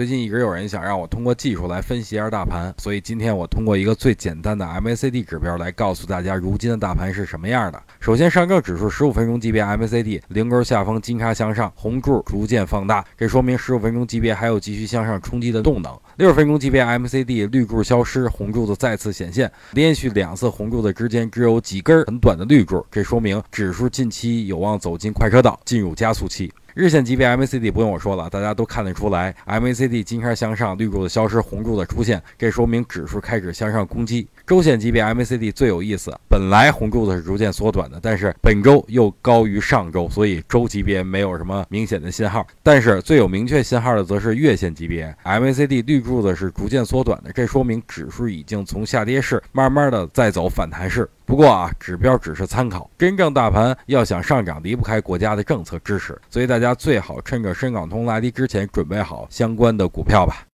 最近一直有人想让我通过技术来分析一下大盘，所以今天我通过一个最简单的 MACD 指标来告诉大家如今的大盘是什么样的。首先，上证指数十五分钟级别 MACD 零轴下方金叉向上，红柱逐渐放大，这说明十五分钟级别还有继续向上冲击的动能。六十分钟级别 MACD 绿柱消失，红柱子再次显现，连续两次红柱子之间只有几根很短的绿柱，这说明指数近期有望走进快车道，进入加速期。日线级别 MACD 不用我说了，大家都看得出来，MACD 金叉向上，绿柱的消失，红柱的出现，这说明指数开始向上攻击。周线级别 MACD 最有意思，本来红柱子是逐渐缩短的，但是本周又高于上周，所以周级别没有什么明显的信号。但是最有明确信号的则是月线级别 MACD 绿柱子是逐渐缩短的，这说明指数已经从下跌市慢慢的在走反弹式。不过啊，指标只是参考，真正大盘要想上涨，离不开国家的政策支持，所以大家最好趁着深港通拉低之前，准备好相关的股票吧。